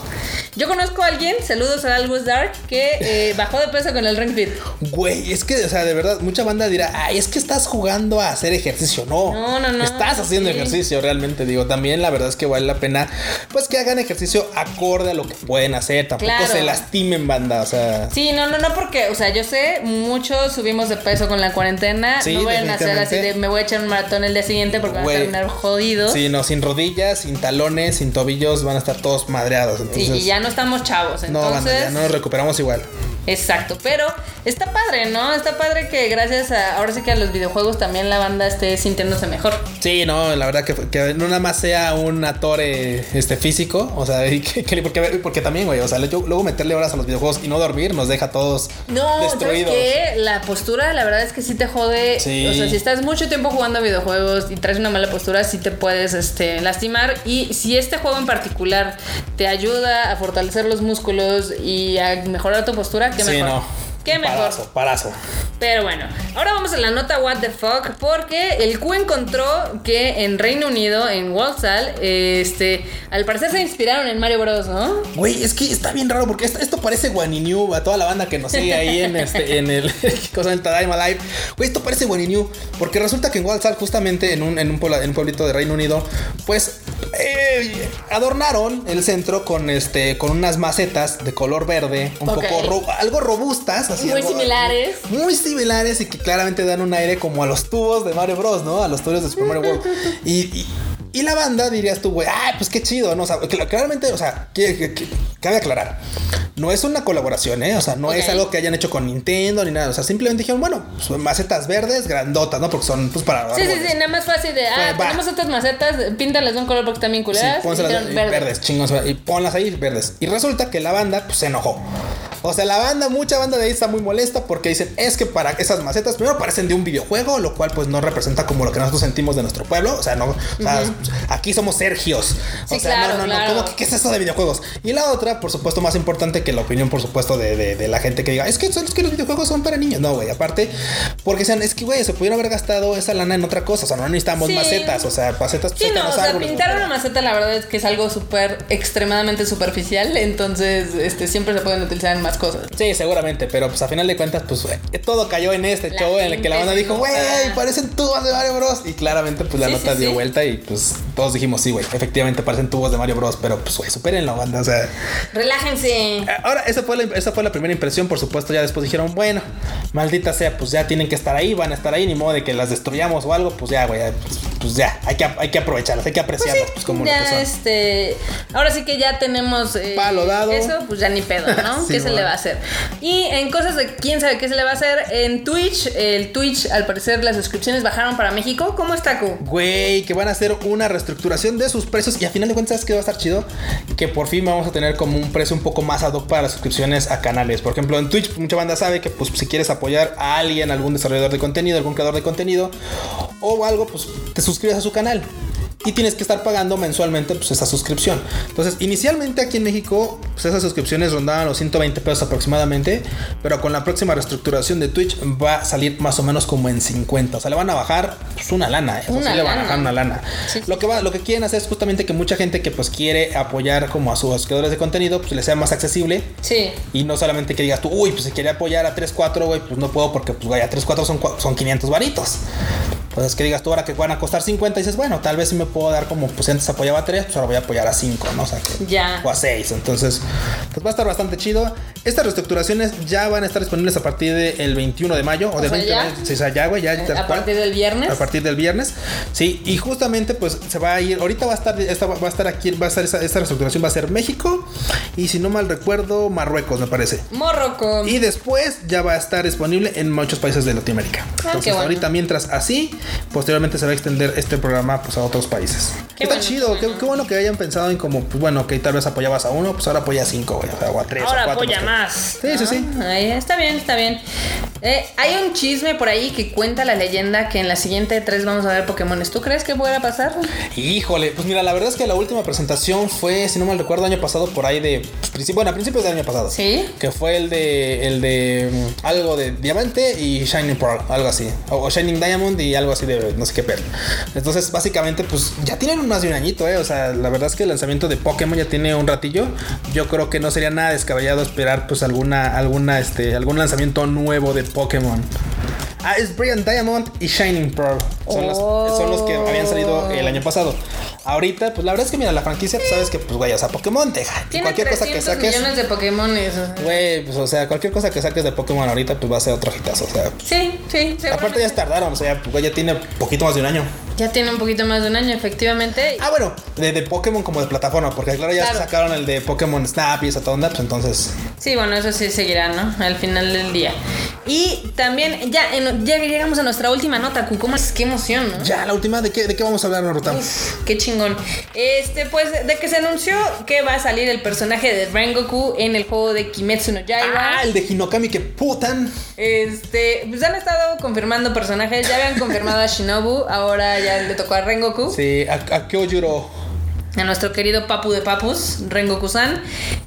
Yo conozco a alguien, saludos a Albus Dark, que eh, bajó de peso con el Ring Fit. Güey, es que, o sea, de verdad, mucha banda dirá, ay, es que estás jugando a hacer ejercicio. No, No, no, no, Estás haciendo sí. ejercicio, realmente. Digo, también la verdad es que vale la pena, pues que hagan ejercicio acorde a lo que pueden hacer. Tampoco Claro. se lastimen, banda. O sea, Sí, no, no, no, porque, o sea, yo sé, muchos subimos de peso con la cuarentena. Sí, no vayan a hacer así de me voy a echar un maratón el día siguiente porque van a terminar jodidos. sí, no, sin rodillas, sin talones, sin tobillos, van a estar todos madreados. Y, Entonces, y ya no estamos chavos, no, banda, entonces. ya no nos recuperamos igual. Exacto, pero está padre, ¿no? Está padre que gracias a ahora sí que a los videojuegos también la banda esté sintiéndose mejor. Sí, no, la verdad que, que no nada más sea un actor eh, este, físico, o sea, <laughs> y que- que- porque, porque también, güey, o sea, luego luego meterle horas a los videojuegos y no dormir nos deja a todos No, ¿sabes destruidos. qué? La postura, la verdad es que sí te jode. Sí. O sea, si estás mucho tiempo jugando videojuegos y traes una mala postura, sí te puedes este, lastimar. Y si este juego en particular te ayuda a fortalecer los músculos y a mejorar tu postura, qué Sí, mejor. no. Qué mejor. Parazo, parazo. Pero bueno, ahora vamos a la nota What the fuck, porque el Q encontró que en Reino Unido, en Walsall, este, al parecer se inspiraron en Mario Bros, ¿no? Güey, es que está bien raro porque esto, esto parece Guaniniu a toda la banda que nos sigue ahí en este en el ¿qué <laughs> cosa en Tadaima Live. Güey, esto parece Guaniniu porque resulta que en Walsall justamente en un en un, puebla- en un pueblito de Reino Unido, pues eh, adornaron el centro con este con unas macetas de color verde, un poco ro- algo robustas, así Muy similares. muy similares y que claramente dan un aire como a los tubos de Mario Bros, ¿no? A los tubos de Super Mario World. <laughs> Y, y, y la banda dirías tú, güey, ay, pues qué chido, ¿no? O sea, cl- claramente, o sea, que, que- que- cabe aclarar, no es una colaboración, ¿eh? O sea, no es algo que hayan hecho con Nintendo ni nada. O sea, simplemente dijeron, bueno, pues, macetas verdes, grandotas, ¿no? Porque son, pues, para. Sí, sí, árboles. sí, nada más fácil de, ah, va. tenemos estas macetas, píntalas de un color porque también Sí, culeras. y dijeron, y verde. verdes, chingos, y ponlas ahí verdes. Y resulta que la banda pues, se enojó. O sea, la banda, mucha banda de ahí está muy molesta porque dicen, es que para esas macetas primero parecen de un videojuego, lo cual pues no representa como lo que nosotros sentimos de nuestro pueblo. O sea, no, o sea, aquí somos Sergios. O Sí, sea, claro, no, no, claro. no, ¿cómo que qué es eso de videojuegos? Y la otra, por supuesto, más importante que la opinión, por supuesto, de, de- de la gente que diga, es que, es que los videojuegos son para niños. No, güey, aparte, porque sean, es que, güey, se pudieron haber gastado esa lana en otra cosa. O sea, no necesitamos Sí. macetas. O sea, macetas Sí, no, o sea, árboles, pintar una maceta la verdad es que es algo súper extremadamente superficial, entonces este, siempre se pueden utilizar en cosas. Sí, seguramente, pero pues a final de cuentas, pues eh, todo cayó en este La show en el que la banda dijo, güey, enoja. parecen tubos de Mario Bros. Y claramente, pues la Sí, nota sí, dio sí. vuelta y pues todos dijimos, sí, güey, efectivamente parecen tubos de Mario Bros. Pero pues, güey, superen la banda, o sea. Relájense. Eh, Ahora, esa fue, la, esa fue la primera impresión, por supuesto. Ya después dijeron, bueno, maldita sea, pues ya tienen que estar ahí, van a estar ahí, ni modo de que las destruyamos o algo, pues ya, güey, pues, pues ya, hay que, hay que aprovecharlas, hay que apreciarlas, pues, como lo que ya son. este ahora sí que ya tenemos eh, Palo dado. eso pues ya ni pedo <laughs> no Sí, qué se le va a hacer y en cosas de quién sabe qué se le va a hacer en Twitch el Twitch al parecer las suscripciones bajaron para México cómo está Q Güey, que van a hacer una reestructuración de sus precios y a final de cuentas, ¿sabes qué va a estar chido? Que por fin vamos a tener como un precio un poco más ad hoc para las suscripciones a canales. Por ejemplo, en Twitch, mucha banda sabe que pues si quieres apoyar a alguien, algún desarrollador de contenido, algún creador de contenido o algo, pues te suscribes a su canal. Y tienes que estar pagando mensualmente pues esa suscripción. Entonces, inicialmente aquí en México, pues esas suscripciones rondaban los 120 pesos aproximadamente. Pero con la próxima reestructuración de Twitch va a salir más o menos como en 50. O sea, le van a bajar pues, una lana. ¿eh? Una sí le van a bajar una lana. Sí. Lo que va, lo que quieren hacer es justamente que mucha gente que pues quiere apoyar como a sus creadores de contenido, pues les sea más accesible. sí Y no solamente que digas tú, uy, pues si quería apoyar a 3-4, güey, pues no puedo porque, pues, güey, a 3-4 son, cua- son 500 varitos. Entonces, que digas tú ahora que van a costar 50, y dices, bueno, tal vez sí me puedo dar como, pues antes apoyaba a 3, pues ahora voy a apoyar a 5, ¿no? O sea, que- Ya. O a 6. Entonces, pues va a estar bastante chido. Estas reestructuraciones ya van a estar disponibles a partir del 21 de mayo. O, del sea, 20 ya. de mayo. Sí, o sea, ya, güey, ya. tal a cual. partir del viernes A partir del viernes. Sí, y justamente pues se va a ir. Ahorita va a estar, esta, va a estar aquí, va a estar esa, esta reestructuración va a ser México. Y si no mal recuerdo, Marruecos, me parece. Morroco Y después ya va a estar disponible en muchos países de Latinoamérica. Entonces, Ah, bueno. ahorita mientras así, posteriormente se va a extender este programa pues a otros países. Qué Está bueno, chido, qué qué, bueno. que hayan pensado en como, pues bueno, que tal vez apoyabas a uno, pues ahora apoya a cinco, güey, o sea, o a tres, ahora o a cuatro. apoya que- más Sí, sí, sí. Ahí, está bien está bien Eh, hay un chisme por ahí que cuenta la leyenda que en la siguiente 3 vamos a ver Pokémones. ¿Tú crees que pueda pasar? Híjole, pues mira, la verdad es que la última presentación fue, si no mal recuerdo, año pasado por ahí de. Pues, bueno, a principios del año pasado. Sí. Que fue el de. El de. Mm, algo de diamante y Shining Pearl, algo así. O, Shining Diamond y algo así de no sé qué perla. Entonces, básicamente, pues ya tienen más de un añito, ¿eh? O sea, la verdad es que el lanzamiento de Pokémon ya tiene un ratillo. Yo creo que no sería nada descabellado esperar, pues, alguna, alguna, este, algún lanzamiento nuevo de Pokémon. Ah, es Brilliant Diamond y Shining Pearl. Son, los, que habían salido el año pasado. Ahorita, pues la verdad es que mira, la franquicia, pues sabes que, pues güey, o sea, Pokémon deja. cualquier cosa que saques. millones de Pokémon. Güey, pues o sea, cualquier cosa que saques de Pokémon ahorita, pues va a ser otro hitazo. O sea, sí, sí. Aparte ya tardaron, o sea, pues, ya tiene poquito más de un año. Ya tiene un poquito más de un año, efectivamente. Ah, bueno, de, Pokémon como de plataforma, porque claro, ya se sacaron el de Pokémon Snap y esa onda, pues entonces. Sí, bueno, eso sí seguirá, ¿no? Al final del día. Y también, ya, ya llegamos a nuestra última nota, ¿Cómo es? Qué emoción, ¿no? Ya, la última, ¿de qué, de qué vamos a hablar, Naruto? qué chingón. Este, pues, de que se anunció que va a salir el personaje de Rengoku en el juego de Kimetsu no Yaiba. Ah, el de Hinokami, que putan. Este, pues han estado confirmando personajes, ya habían confirmado a Shinobu, ahora ya le tocó a Rengoku. Sí, a, a Kyojuro. A nuestro querido Papu de Papus, Rengoku-san.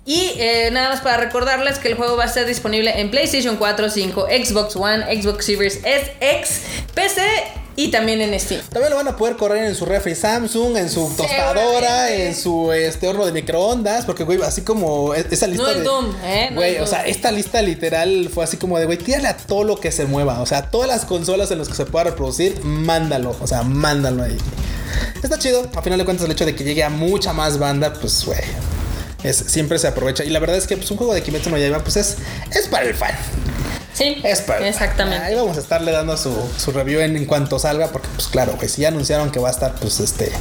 Y eh, nada más para recordarles que el juego va a estar disponible en PlayStation 4, 5, Xbox One, Xbox Series S, X, PC y también en Steam. También lo van a poder correr en su refri Samsung, en su tostadora, en su este horno de microondas, porque güey, así como e-, esa lista no de Doom, ¿eh? güey, o sea, esta lista literal fue así como de güey, tírale a todo lo que se mueva, o sea, todas las consolas en las que se pueda reproducir, mándalo, o sea, mándalo ahí. Está chido, a final de cuentas el hecho de que llegue a mucha más banda, pues güey, es, siempre se aprovecha. Y la verdad es que pues, un juego de Kimetsu no Yaiba pues es, es para el fan. Sí. Es Exactamente. Ahí vamos a estarle dando su, su review en, en, cuanto salga, porque pues claro, pues si ya anunciaron que va a estar pues este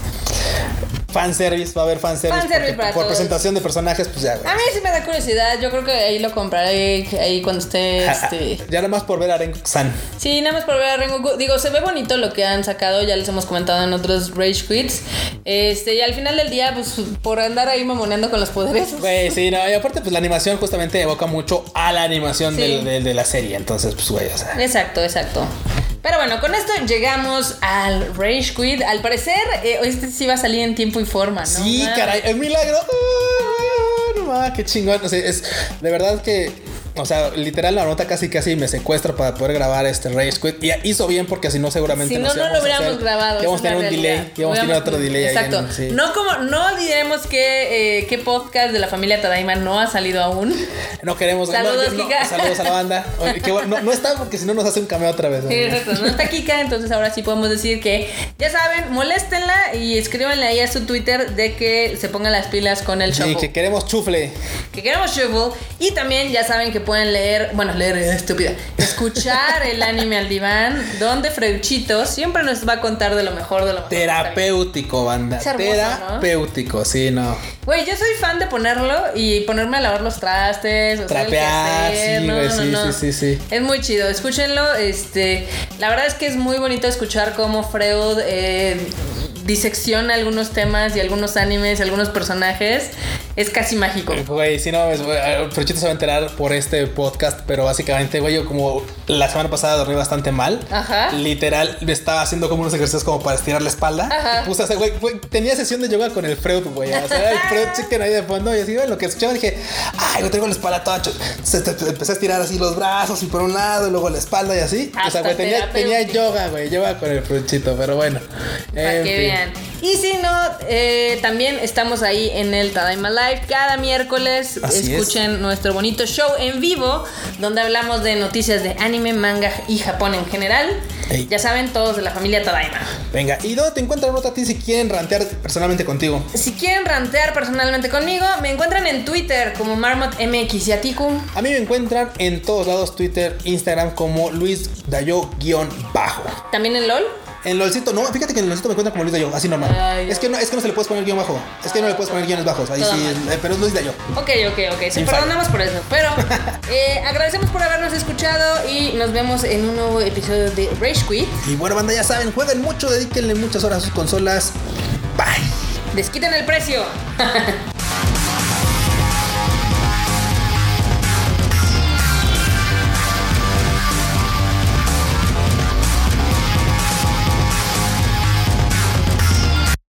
fanservice, va a haber fanservice. Fanservice para por presentación de personajes, pues ya. A mí sí me da curiosidad, yo creo que ahí lo compraré ahí cuando esté <laughs> este... Ya nada más por ver a Rengoku-san. Sí, nada más por ver a Rengoku. Digo, se ve bonito lo que han sacado, ya les hemos comentado en otros Rage Quits. Este, y al final del día, pues por andar ahí mamoneando con los poderes. Güey, sí, no, y aparte pues la animación justamente evoca mucho a la animación de la serie, entonces pues güey, o sea. Exacto, exacto. Pero bueno, con esto llegamos al Rage Quit. Al parecer, eh, este sí va a salir en tiempo y forma, ¿no? Sí, caray, el milagro. Ah, qué chingón. O sea, es de verdad que o sea, literal la nota casi casi me secuestra para poder grabar este Rage Quit. Y hizo bien porque si no seguramente si no, no lo hubiéramos grabado. Íbamos a tener un delay. Íbamos a tener otro delay. Exacto. No como, no diremos que, eh, podcast de la familia Tadaima no ha salido aún. <laughs> No queremos. Saludos, Kika. saludos a la banda. no, está porque si no nos hace un cameo otra vez. Sí, exacto. No está Kika, entonces ahora sí podemos decir que, ya saben, moléstenla y escríbanle ahí a su Twitter de que se pongan las pilas con el show. Sí, que queremos chufle. Que queremos chufle. Y también ya saben que pueden leer, bueno, leer estúpida, escuchar el anime al diván, donde Freuchito siempre nos va a contar de lo mejor de lo mejor. Terapéutico, banda. Terapéutico, sí, no. Güey, yo soy fan de ponerlo y ponerme a lavar los trastes, o Trapear, sí, güey, sí, sí, sí, sí. Es muy chido, escúchenlo. Este, la verdad es que es muy bonito escuchar cómo Freud eh, disecciona algunos temas y algunos animes y algunos personajes es casi mágico. Güey, si no, Prochito se va a enterar por este podcast, pero básicamente, güey, yo como la semana pasada dormí bastante mal. Ajá. Literal, me estaba haciendo como unos ejercicios como para estirar la espalda. Ajá. Puse, o güey, tenía sesión de yoga con el Freud, güey. O sea, el Freud chicken ahí de fondo. Y así, güey, lo que escuchaba dije, ay, yo tengo la espalda toda. Empecé a estirar así los brazos y por un lado y luego la espalda y así. o sea, güey, tenía, tenía, yoga, güey, yoga con el Fruchito, pero bueno. Para que vean. Y si no, eh, también estamos ahí en el Tadaima Live cada miércoles. escuchen nuestro bonito show en vivo, donde hablamos de noticias de anime, manga y Japón en general. Ya saben, todos de la familia Tadaima. Venga, ¿y dónde te encuentran, a ti si quieren rantear personalmente contigo? Si quieren rantear personalmente conmigo, me encuentran en Twitter como MarmotMX y a A mí me encuentran en todos lados, Twitter, Instagram como Luis Dayo-bajo. ¿También en LOL? En LOLcito, no, fíjate que en LOLcito me cuenta como Luis de yo, así normal. es, que no, es que no se le puedes poner guion bajo. Es que no le puedes poner guiones bajos. Ahí sí, eh, pero es Luis de yo. Ok, ok, ok. Se perdonamos por eso. Pero <laughs> eh, agradecemos por habernos escuchado y nos vemos en un nuevo episodio de Rage Quit. Y bueno, banda, ya saben, jueguen mucho, dedíquenle muchas horas a sus consolas. Bye. Desquiten el precio. <laughs>